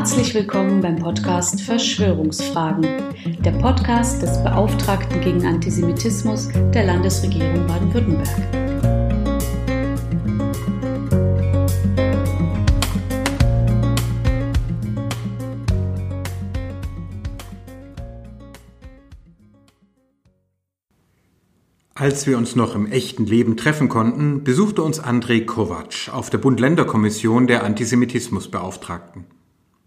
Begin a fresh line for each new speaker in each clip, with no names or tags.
Herzlich willkommen beim Podcast Verschwörungsfragen, der Podcast des Beauftragten gegen Antisemitismus der Landesregierung Baden-Württemberg.
Als wir uns noch im echten Leben treffen konnten, besuchte uns Andrei Kovac auf der Bund-Länder-Kommission der Antisemitismusbeauftragten.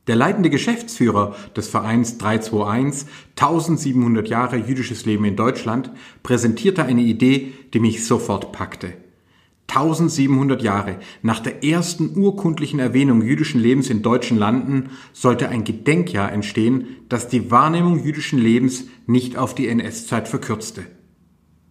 Der leitende Geschäftsführer des Vereins 321 1700 Jahre jüdisches Leben in Deutschland präsentierte eine Idee, die mich sofort packte. 1700 Jahre nach der ersten urkundlichen Erwähnung jüdischen Lebens in deutschen Landen sollte ein Gedenkjahr entstehen, das die Wahrnehmung jüdischen Lebens nicht auf die NS-Zeit verkürzte.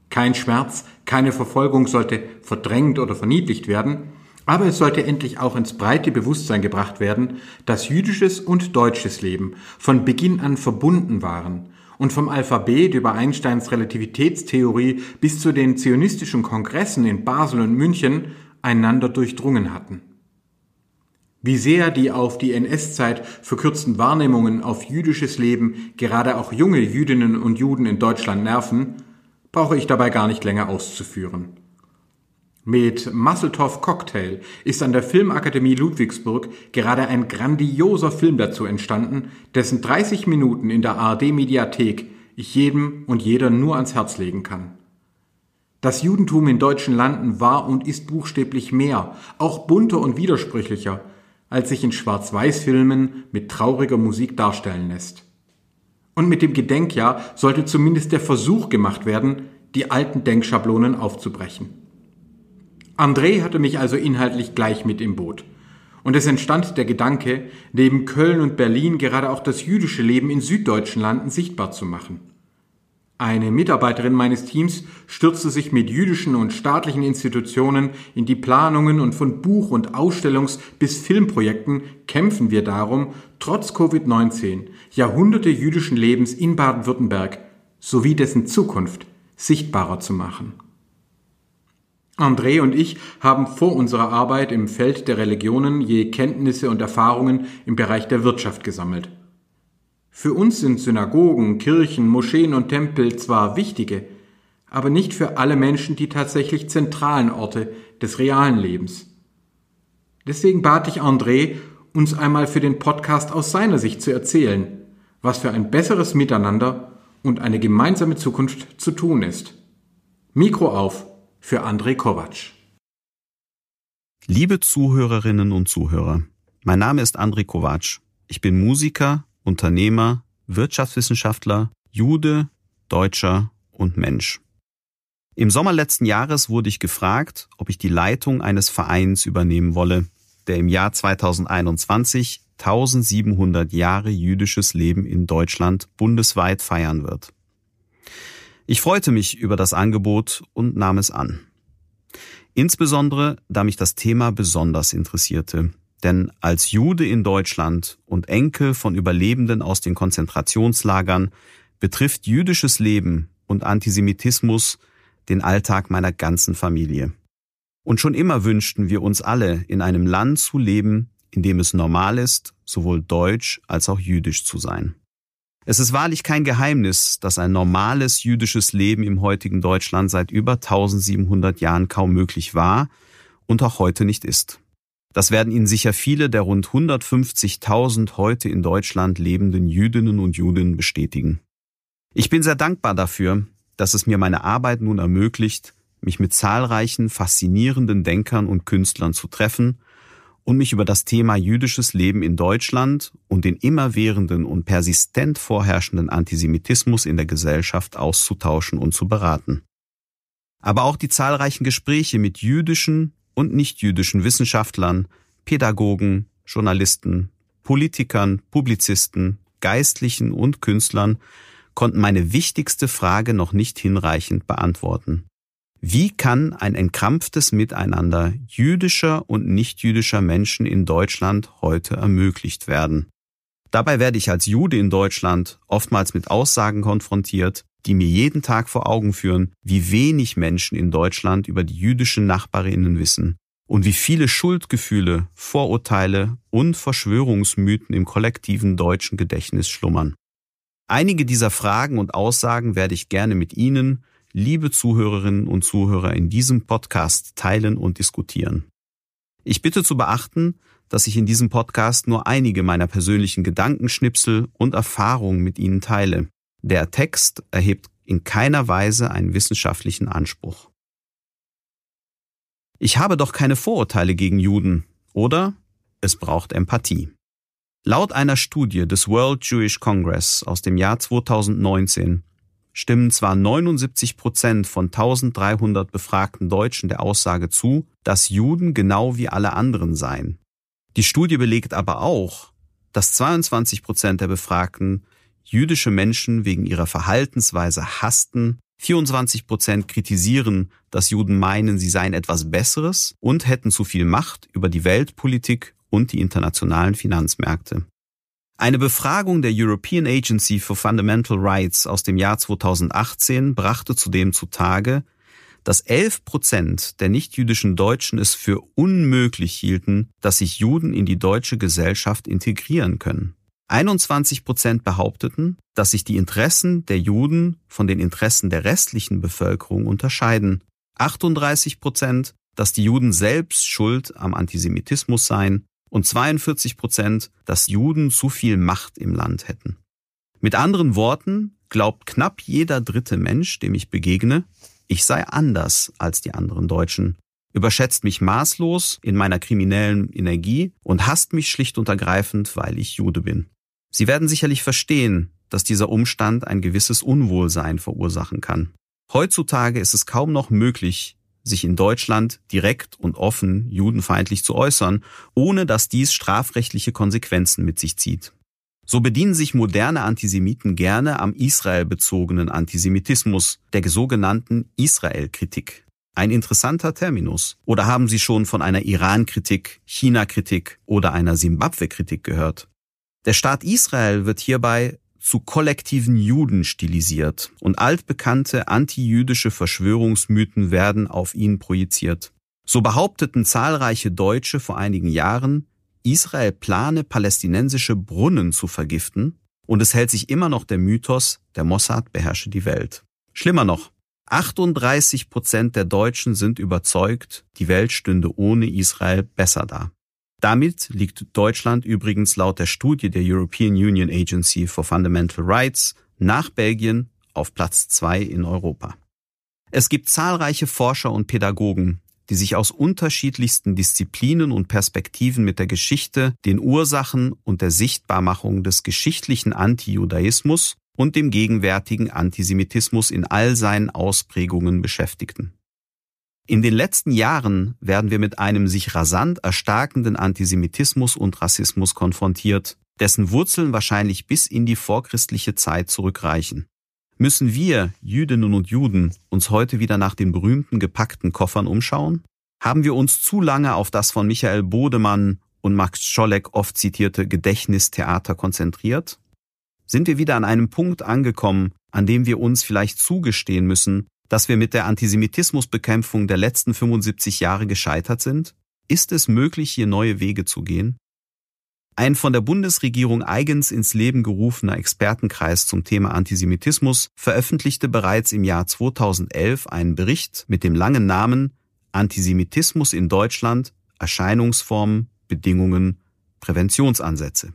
Kein Schmerz, keine Verfolgung sollte verdrängt oder verniedlicht werden, aber es sollte endlich auch ins breite Bewusstsein gebracht werden, dass jüdisches und deutsches Leben von Beginn an verbunden waren und vom Alphabet über Einsteins Relativitätstheorie bis zu den zionistischen Kongressen in Basel und München einander durchdrungen hatten. Wie sehr die auf die NS-Zeit verkürzten Wahrnehmungen auf jüdisches Leben gerade auch junge Jüdinnen und Juden in Deutschland nerven, brauche ich dabei gar nicht länger auszuführen. Mit Musseltoff Cocktail ist an der Filmakademie Ludwigsburg gerade ein grandioser Film dazu entstanden, dessen 30 Minuten in der ARD Mediathek ich jedem und jeder nur ans Herz legen kann. Das Judentum in deutschen Landen war und ist buchstäblich mehr, auch bunter und widersprüchlicher, als sich in Schwarz-Weiß-Filmen mit trauriger Musik darstellen lässt. Und mit dem Gedenkjahr sollte zumindest der Versuch gemacht werden, die alten Denkschablonen aufzubrechen. André hatte mich also inhaltlich gleich mit im Boot. Und es entstand der Gedanke, neben Köln und Berlin gerade auch das jüdische Leben in süddeutschen Landen sichtbar zu machen. Eine Mitarbeiterin meines Teams stürzte sich mit jüdischen und staatlichen Institutionen in die Planungen und von Buch- und Ausstellungs- bis Filmprojekten kämpfen wir darum, trotz Covid-19 Jahrhunderte jüdischen Lebens in Baden-Württemberg sowie dessen Zukunft sichtbarer zu machen. André und ich haben vor unserer Arbeit im Feld der Religionen je Kenntnisse und Erfahrungen im Bereich der Wirtschaft gesammelt. Für uns sind Synagogen, Kirchen, Moscheen und Tempel zwar wichtige, aber nicht für alle Menschen die tatsächlich zentralen Orte des realen Lebens. Deswegen bat ich André, uns einmal für den Podcast aus seiner Sicht zu erzählen, was für ein besseres Miteinander und eine gemeinsame Zukunft zu tun ist. Mikro auf für André Kovac.
Liebe Zuhörerinnen und Zuhörer, mein Name ist André Kovac. Ich bin Musiker, Unternehmer, Wirtschaftswissenschaftler, Jude, Deutscher und Mensch. Im Sommer letzten Jahres wurde ich gefragt, ob ich die Leitung eines Vereins übernehmen wolle, der im Jahr 2021 1700 Jahre jüdisches Leben in Deutschland bundesweit feiern wird. Ich freute mich über das Angebot und nahm es an. Insbesondere, da mich das Thema besonders interessierte, denn als Jude in Deutschland und Enkel von Überlebenden aus den Konzentrationslagern betrifft jüdisches Leben und Antisemitismus den Alltag meiner ganzen Familie. Und schon immer wünschten wir uns alle, in einem Land zu leben, in dem es normal ist, sowohl deutsch als auch jüdisch zu sein. Es ist wahrlich kein Geheimnis, dass ein normales jüdisches Leben im heutigen Deutschland seit über 1700 Jahren kaum möglich war und auch heute nicht ist. Das werden Ihnen sicher viele der rund 150.000 heute in Deutschland lebenden Jüdinnen und Juden bestätigen. Ich bin sehr dankbar dafür, dass es mir meine Arbeit nun ermöglicht, mich mit zahlreichen faszinierenden Denkern und Künstlern zu treffen und mich über das Thema jüdisches Leben in Deutschland und den immerwährenden und persistent vorherrschenden Antisemitismus in der Gesellschaft auszutauschen und zu beraten. Aber auch die zahlreichen Gespräche mit jüdischen und nichtjüdischen Wissenschaftlern, Pädagogen, Journalisten, Politikern, Publizisten, Geistlichen und Künstlern konnten meine wichtigste Frage noch nicht hinreichend beantworten. Wie kann ein entkrampftes Miteinander jüdischer und nichtjüdischer Menschen in Deutschland heute ermöglicht werden? Dabei werde ich als Jude in Deutschland oftmals mit Aussagen konfrontiert, die mir jeden Tag vor Augen führen, wie wenig Menschen in Deutschland über die jüdischen Nachbarinnen wissen und wie viele Schuldgefühle, Vorurteile und Verschwörungsmythen im kollektiven deutschen Gedächtnis schlummern. Einige dieser Fragen und Aussagen werde ich gerne mit Ihnen, liebe Zuhörerinnen und Zuhörer, in diesem Podcast teilen und diskutieren. Ich bitte zu beachten, dass ich in diesem Podcast nur einige meiner persönlichen Gedankenschnipsel und Erfahrungen mit Ihnen teile. Der Text erhebt in keiner Weise einen wissenschaftlichen Anspruch. Ich habe doch keine Vorurteile gegen Juden, oder? Es braucht Empathie. Laut einer Studie des World Jewish Congress aus dem Jahr 2019 stimmen zwar 79 Prozent von 1300 befragten Deutschen der Aussage zu, dass Juden genau wie alle anderen seien. Die Studie belegt aber auch, dass 22 Prozent der Befragten jüdische Menschen wegen ihrer Verhaltensweise hassten, 24 Prozent kritisieren, dass Juden meinen, sie seien etwas Besseres und hätten zu viel Macht über die Weltpolitik und die internationalen Finanzmärkte. Eine Befragung der European Agency for Fundamental Rights aus dem Jahr 2018 brachte zudem zutage, dass 11 Prozent der nichtjüdischen Deutschen es für unmöglich hielten, dass sich Juden in die deutsche Gesellschaft integrieren können. 21 Prozent behaupteten, dass sich die Interessen der Juden von den Interessen der restlichen Bevölkerung unterscheiden. 38 Prozent, dass die Juden selbst schuld am Antisemitismus seien und 42 Prozent, dass Juden zu viel Macht im Land hätten. Mit anderen Worten glaubt knapp jeder dritte Mensch, dem ich begegne, ich sei anders als die anderen Deutschen, überschätzt mich maßlos in meiner kriminellen Energie und hasst mich schlicht und ergreifend, weil ich Jude bin. Sie werden sicherlich verstehen, dass dieser Umstand ein gewisses Unwohlsein verursachen kann. Heutzutage ist es kaum noch möglich, sich in Deutschland direkt und offen judenfeindlich zu äußern, ohne dass dies strafrechtliche Konsequenzen mit sich zieht. So bedienen sich moderne Antisemiten gerne am Israel-bezogenen Antisemitismus, der sogenannten Israel-Kritik. Ein interessanter Terminus. Oder haben Sie schon von einer Iran-Kritik, China-Kritik oder einer Simbabwe-Kritik gehört? Der Staat Israel wird hierbei zu kollektiven Juden stilisiert und altbekannte antijüdische Verschwörungsmythen werden auf ihn projiziert. So behaupteten zahlreiche Deutsche vor einigen Jahren, Israel plane palästinensische Brunnen zu vergiften und es hält sich immer noch der Mythos, der Mossad beherrsche die Welt. Schlimmer noch, 38 Prozent der Deutschen sind überzeugt, die Welt stünde ohne Israel besser da. Damit liegt Deutschland übrigens laut der Studie der European Union Agency for Fundamental Rights nach Belgien auf Platz zwei in Europa. Es gibt zahlreiche Forscher und Pädagogen, die sich aus unterschiedlichsten Disziplinen und Perspektiven mit der Geschichte, den Ursachen und der Sichtbarmachung des geschichtlichen Antijudaismus und dem gegenwärtigen Antisemitismus in all seinen Ausprägungen beschäftigten. In den letzten Jahren werden wir mit einem sich rasant erstarkenden Antisemitismus und Rassismus konfrontiert, dessen Wurzeln wahrscheinlich bis in die vorchristliche Zeit zurückreichen. Müssen wir, Jüdinnen und Juden, uns heute wieder nach den berühmten gepackten Koffern umschauen? Haben wir uns zu lange auf das von Michael Bodemann und Max Scholleck oft zitierte Gedächtnistheater konzentriert? Sind wir wieder an einem Punkt angekommen, an dem wir uns vielleicht zugestehen müssen, dass wir mit der Antisemitismusbekämpfung der letzten 75 Jahre gescheitert sind? Ist es möglich, hier neue Wege zu gehen? Ein von der Bundesregierung eigens ins Leben gerufener Expertenkreis zum Thema Antisemitismus veröffentlichte bereits im Jahr 2011 einen Bericht mit dem langen Namen Antisemitismus in Deutschland, Erscheinungsformen, Bedingungen, Präventionsansätze.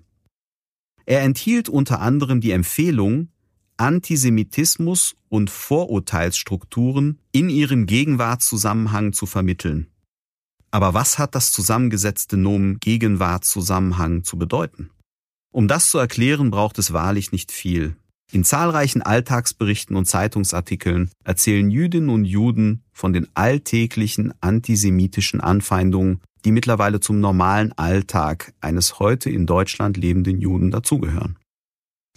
Er enthielt unter anderem die Empfehlung, Antisemitismus und Vorurteilsstrukturen in ihrem Gegenwartszusammenhang zu vermitteln. Aber was hat das zusammengesetzte Nomen Gegenwartszusammenhang zu bedeuten? Um das zu erklären, braucht es wahrlich nicht viel. In zahlreichen Alltagsberichten und Zeitungsartikeln erzählen Jüdinnen und Juden von den alltäglichen antisemitischen Anfeindungen, die mittlerweile zum normalen Alltag eines heute in Deutschland lebenden Juden dazugehören.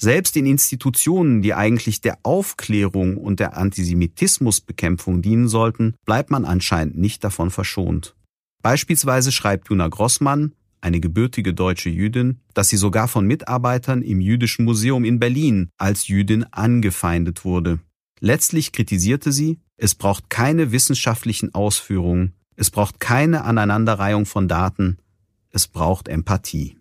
Selbst in Institutionen, die eigentlich der Aufklärung und der Antisemitismusbekämpfung dienen sollten, bleibt man anscheinend nicht davon verschont. Beispielsweise schreibt Juna Grossmann, eine gebürtige deutsche Jüdin, dass sie sogar von Mitarbeitern im Jüdischen Museum in Berlin als Jüdin angefeindet wurde. Letztlich kritisierte sie, es braucht keine wissenschaftlichen Ausführungen, Es braucht keine Aneinanderreihung von Daten. Es braucht Empathie.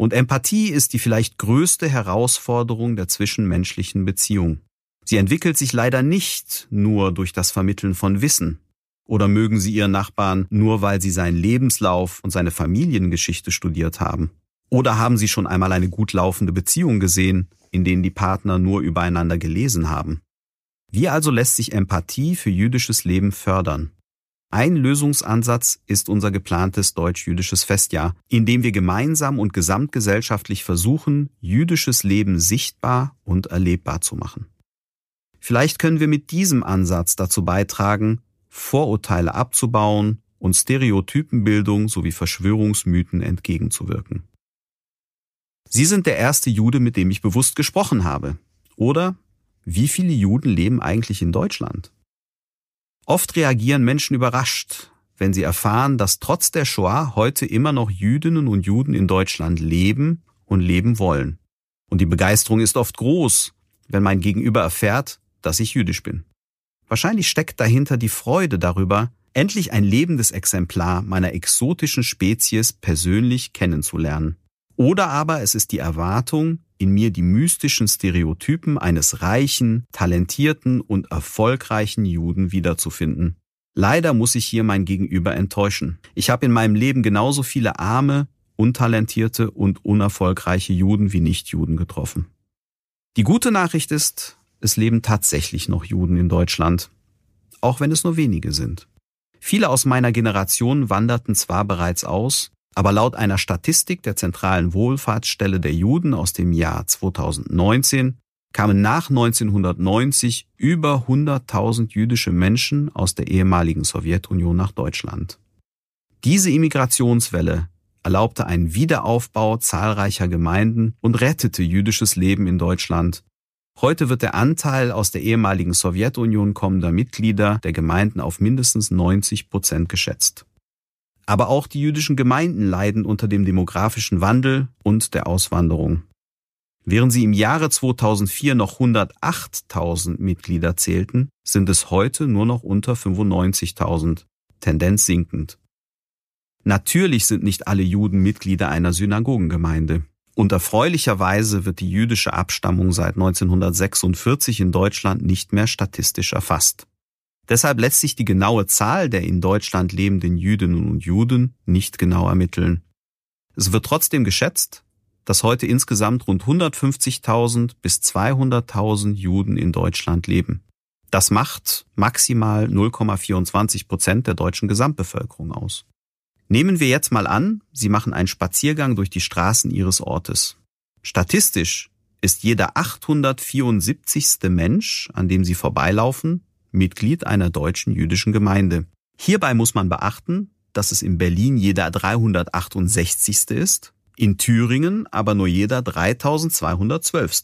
Und Empathie ist die vielleicht größte Herausforderung der zwischenmenschlichen Beziehung. Sie entwickelt sich leider nicht nur durch das Vermitteln von Wissen. Oder mögen Sie Ihren Nachbarn nur, weil Sie seinen Lebenslauf und seine Familiengeschichte studiert haben? Oder haben Sie schon einmal eine gut laufende Beziehung gesehen, in denen die Partner nur übereinander gelesen haben? Wie also lässt sich Empathie für jüdisches Leben fördern? Ein Lösungsansatz ist unser geplantes deutsch-jüdisches Festjahr, in dem wir gemeinsam und gesamtgesellschaftlich versuchen, jüdisches Leben sichtbar und erlebbar zu machen. Vielleicht können wir mit diesem Ansatz dazu beitragen, Vorurteile abzubauen und Stereotypenbildung sowie Verschwörungsmythen entgegenzuwirken. Sie sind der erste Jude, mit dem ich bewusst gesprochen habe. Oder wie viele Juden leben eigentlich in Deutschland? Oft reagieren Menschen überrascht, wenn sie erfahren, dass trotz der Shoah heute immer noch Jüdinnen und Juden in Deutschland leben und leben wollen. Und die Begeisterung ist oft groß, wenn mein Gegenüber erfährt, dass ich jüdisch bin. Wahrscheinlich steckt dahinter die Freude darüber, endlich ein lebendes Exemplar meiner exotischen Spezies persönlich kennenzulernen. Oder aber es ist die Erwartung, in mir die mystischen Stereotypen eines reichen, talentierten und erfolgreichen Juden wiederzufinden. Leider muss ich hier mein Gegenüber enttäuschen. Ich habe in meinem Leben genauso viele arme, untalentierte und unerfolgreiche Juden wie Nichtjuden getroffen. Die gute Nachricht ist, es leben tatsächlich noch Juden in Deutschland, auch wenn es nur wenige sind. Viele aus meiner Generation wanderten zwar bereits aus, aber laut einer Statistik der Zentralen Wohlfahrtsstelle der Juden aus dem Jahr 2019 kamen nach 1990 über 100.000 jüdische Menschen aus der ehemaligen Sowjetunion nach Deutschland. Diese Immigrationswelle erlaubte einen Wiederaufbau zahlreicher Gemeinden und rettete jüdisches Leben in Deutschland. Heute wird der Anteil aus der ehemaligen Sowjetunion kommender Mitglieder der Gemeinden auf mindestens 90 Prozent geschätzt. Aber auch die jüdischen Gemeinden leiden unter dem demografischen Wandel und der Auswanderung. Während sie im Jahre 2004 noch 108.000 Mitglieder zählten, sind es heute nur noch unter 95.000, Tendenz sinkend. Natürlich sind nicht alle Juden Mitglieder einer Synagogengemeinde. Und erfreulicherweise wird die jüdische Abstammung seit 1946 in Deutschland nicht mehr statistisch erfasst. Deshalb lässt sich die genaue Zahl der in Deutschland lebenden Jüdinnen und Juden nicht genau ermitteln. Es wird trotzdem geschätzt, dass heute insgesamt rund 150.000 bis 200.000 Juden in Deutschland leben. Das macht maximal 0,24 Prozent der deutschen Gesamtbevölkerung aus. Nehmen wir jetzt mal an, Sie machen einen Spaziergang durch die Straßen Ihres Ortes. Statistisch ist jeder 874. Mensch, an dem Sie vorbeilaufen, Mitglied einer deutschen jüdischen Gemeinde. Hierbei muss man beachten, dass es in Berlin jeder 368. ist, in Thüringen aber nur jeder 3212.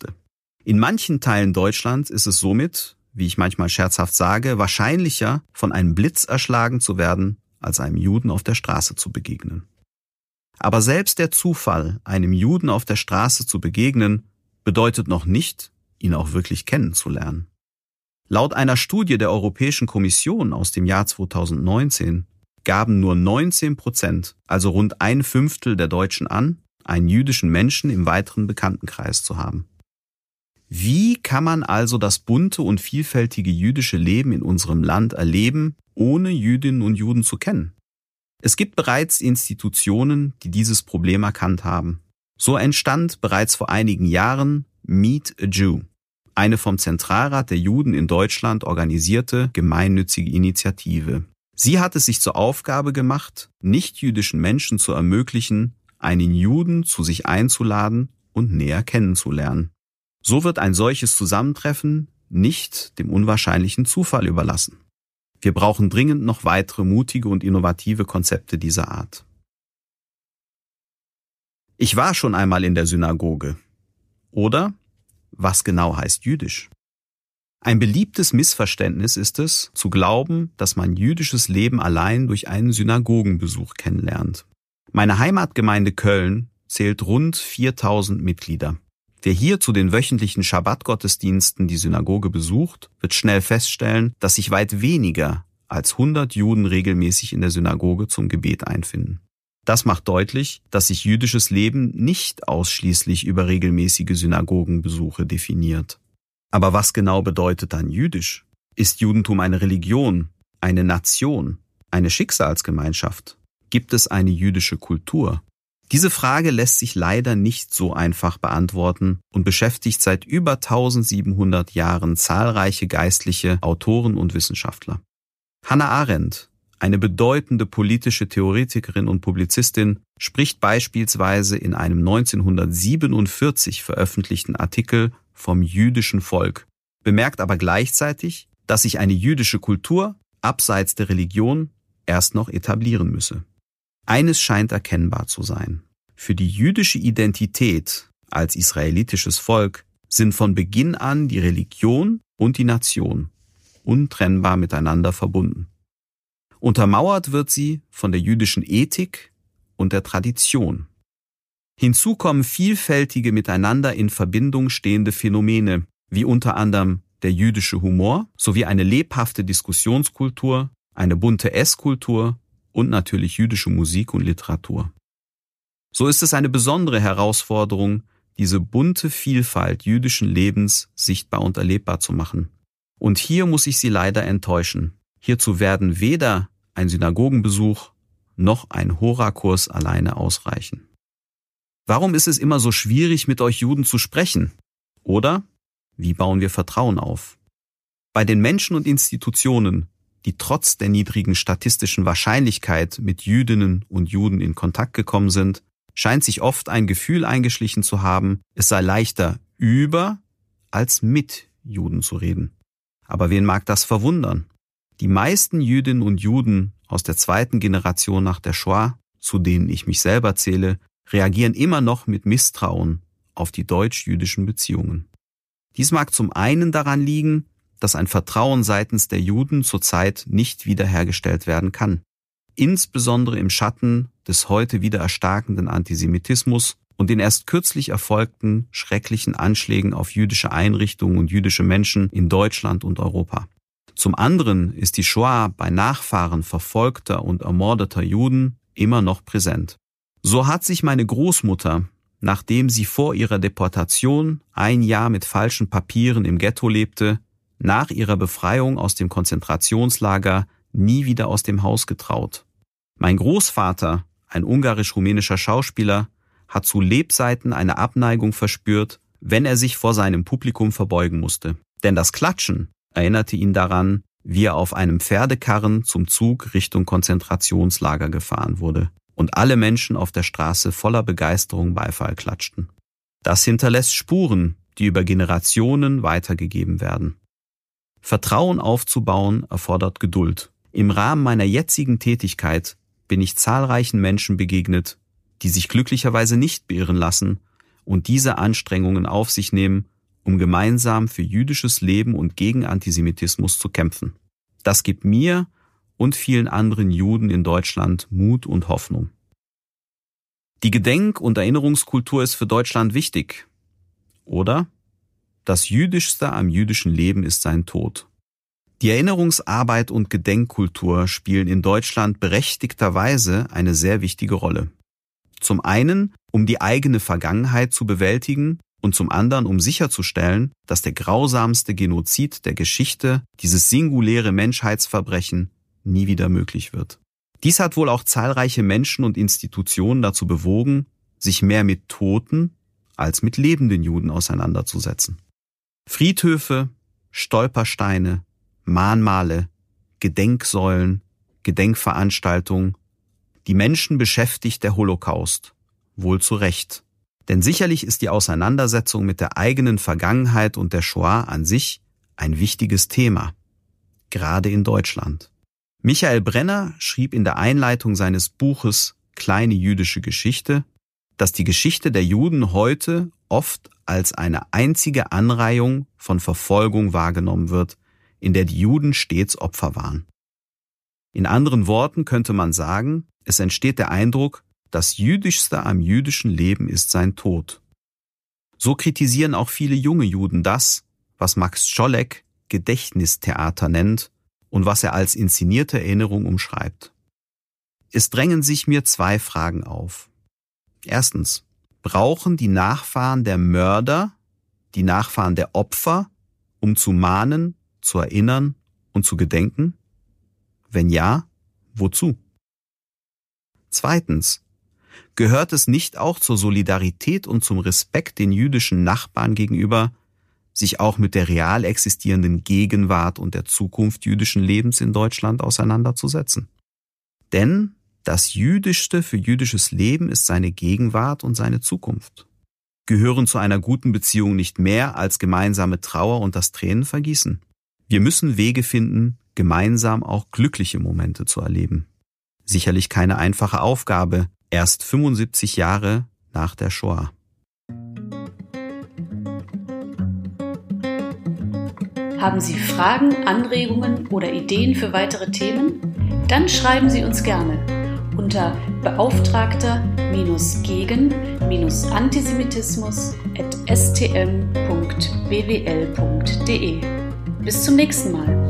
In manchen Teilen Deutschlands ist es somit, wie ich manchmal scherzhaft sage, wahrscheinlicher, von einem Blitz erschlagen zu werden, als einem Juden auf der Straße zu begegnen. Aber selbst der Zufall, einem Juden auf der Straße zu begegnen, bedeutet noch nicht, ihn auch wirklich kennenzulernen. Laut einer Studie der Europäischen Kommission aus dem Jahr 2019 gaben nur 19 Prozent, also rund ein Fünftel der Deutschen an, einen jüdischen Menschen im weiteren Bekanntenkreis zu haben. Wie kann man also das bunte und vielfältige jüdische Leben in unserem Land erleben, ohne Jüdinnen und Juden zu kennen? Es gibt bereits Institutionen, die dieses Problem erkannt haben. So entstand bereits vor einigen Jahren Meet a Jew, eine vom Zentralrat der Juden in Deutschland organisierte gemeinnützige Initiative. Sie hat es sich zur Aufgabe gemacht, nichtjüdischen Menschen zu ermöglichen, einen Juden zu sich einzuladen und näher kennenzulernen. So wird ein solches Zusammentreffen nicht dem unwahrscheinlichen Zufall überlassen. Wir brauchen dringend noch weitere mutige und innovative Konzepte dieser Art. Ich war schon einmal in der Synagoge. Oder was genau heißt jüdisch? Ein beliebtes Missverständnis ist es, zu glauben, dass man jüdisches Leben allein durch einen Synagogenbesuch kennenlernt. Meine Heimatgemeinde Köln zählt rund 4000 Mitglieder. Wer hier zu den wöchentlichen Schabbatgottesdiensten die Synagoge besucht, wird schnell feststellen, dass sich weit weniger als 100 Juden regelmäßig in der Synagoge zum Gebet einfinden. Das macht deutlich, dass sich jüdisches Leben nicht ausschließlich über regelmäßige Synagogenbesuche definiert. Aber was genau bedeutet dann jüdisch? Ist Judentum eine Religion, eine Nation, eine Schicksalsgemeinschaft? Gibt es eine jüdische Kultur? Diese Frage lässt sich leider nicht so einfach beantworten und beschäftigt seit über 1700 Jahren zahlreiche geistliche Autoren und Wissenschaftler. Hannah Arendt, eine bedeutende politische Theoretikerin und Publizistin, spricht beispielsweise in einem 1947 veröffentlichten Artikel vom jüdischen Volk, bemerkt aber gleichzeitig, dass sich eine jüdische Kultur abseits der Religion erst noch etablieren müsse. Eines scheint erkennbar zu sein. Für die jüdische Identität als israelitisches Volk sind von Beginn an die Religion und die Nation untrennbar miteinander verbunden. Untermauert wird sie von der jüdischen Ethik und der Tradition. Hinzu kommen vielfältige miteinander in Verbindung stehende Phänomene, wie unter anderem der jüdische Humor sowie eine lebhafte Diskussionskultur, eine bunte Esskultur und natürlich jüdische Musik und Literatur. So ist es eine besondere Herausforderung, diese bunte Vielfalt jüdischen Lebens sichtbar und erlebbar zu machen. Und hier muss ich Sie leider enttäuschen. Hierzu werden weder ein Synagogenbesuch noch ein Horakurs alleine ausreichen. Warum ist es immer so schwierig, mit euch Juden zu sprechen? Oder wie bauen wir Vertrauen auf? Bei den Menschen und Institutionen, die trotz der niedrigen statistischen Wahrscheinlichkeit mit Jüdinnen und Juden in Kontakt gekommen sind, scheint sich oft ein Gefühl eingeschlichen zu haben, es sei leichter über als mit Juden zu reden. Aber wen mag das verwundern? Die meisten Jüdinnen und Juden aus der zweiten Generation nach der Shoah, zu denen ich mich selber zähle, reagieren immer noch mit Misstrauen auf die deutsch-jüdischen Beziehungen. Dies mag zum einen daran liegen, dass ein Vertrauen seitens der Juden zurzeit nicht wiederhergestellt werden kann. Insbesondere im Schatten des heute wieder erstarkenden Antisemitismus und den erst kürzlich erfolgten schrecklichen Anschlägen auf jüdische Einrichtungen und jüdische Menschen in Deutschland und Europa. Zum anderen ist die Shoah bei Nachfahren verfolgter und ermordeter Juden immer noch präsent. So hat sich meine Großmutter, nachdem sie vor ihrer Deportation ein Jahr mit falschen Papieren im Ghetto lebte, nach ihrer Befreiung aus dem Konzentrationslager nie wieder aus dem Haus getraut. Mein Großvater, ein ungarisch-rumänischer Schauspieler, hat zu Lebzeiten eine Abneigung verspürt, wenn er sich vor seinem Publikum verbeugen musste. Denn das Klatschen erinnerte ihn daran, wie er auf einem Pferdekarren zum Zug Richtung Konzentrationslager gefahren wurde und alle Menschen auf der Straße voller Begeisterung Beifall klatschten. Das hinterlässt Spuren, die über Generationen weitergegeben werden. Vertrauen aufzubauen erfordert Geduld. Im Rahmen meiner jetzigen Tätigkeit bin ich zahlreichen Menschen begegnet, die sich glücklicherweise nicht beirren lassen und diese Anstrengungen auf sich nehmen, um gemeinsam für jüdisches Leben und gegen Antisemitismus zu kämpfen. Das gibt mir und vielen anderen Juden in Deutschland Mut und Hoffnung. Die Gedenk- und Erinnerungskultur ist für Deutschland wichtig. Oder? Das Jüdischste am jüdischen Leben ist sein Tod. Die Erinnerungsarbeit und Gedenkkultur spielen in Deutschland berechtigterweise eine sehr wichtige Rolle. Zum einen, um die eigene Vergangenheit zu bewältigen und zum anderen, um sicherzustellen, dass der grausamste Genozid der Geschichte, dieses singuläre Menschheitsverbrechen, nie wieder möglich wird. Dies hat wohl auch zahlreiche Menschen und Institutionen dazu bewogen, sich mehr mit Toten als mit lebenden Juden auseinanderzusetzen. Friedhöfe, Stolpersteine, Mahnmale, Gedenksäulen, Gedenkveranstaltungen. Die Menschen beschäftigt der Holocaust. Wohl zu Recht. Denn sicherlich ist die Auseinandersetzung mit der eigenen Vergangenheit und der Shoah an sich ein wichtiges Thema. Gerade in Deutschland. Michael Brenner schrieb in der Einleitung seines Buches Kleine jüdische Geschichte, dass die Geschichte der Juden heute oft als eine einzige Anreihung von Verfolgung wahrgenommen wird, in der die Juden stets Opfer waren. In anderen Worten könnte man sagen, es entsteht der Eindruck, das Jüdischste am jüdischen Leben ist sein Tod. So kritisieren auch viele junge Juden das, was Max Scholleck Gedächtnistheater nennt und was er als inszenierte Erinnerung umschreibt. Es drängen sich mir zwei Fragen auf. Erstens, brauchen die Nachfahren der Mörder die Nachfahren der Opfer, um zu mahnen, zu erinnern und zu gedenken? Wenn ja, wozu? Zweitens, gehört es nicht auch zur Solidarität und zum Respekt den jüdischen Nachbarn gegenüber, sich auch mit der real existierenden Gegenwart und der Zukunft jüdischen Lebens in Deutschland auseinanderzusetzen. Denn das Jüdischste für jüdisches Leben ist seine Gegenwart und seine Zukunft. Gehören zu einer guten Beziehung nicht mehr als gemeinsame Trauer und das Tränenvergießen. Wir müssen Wege finden, gemeinsam auch glückliche Momente zu erleben. Sicherlich keine einfache Aufgabe, erst 75 Jahre nach der Shoah.
Haben Sie Fragen, Anregungen oder Ideen für weitere Themen? Dann schreiben Sie uns gerne unter beauftragter-gegen-antisemitismus.stm.bwl.de. Bis zum nächsten Mal.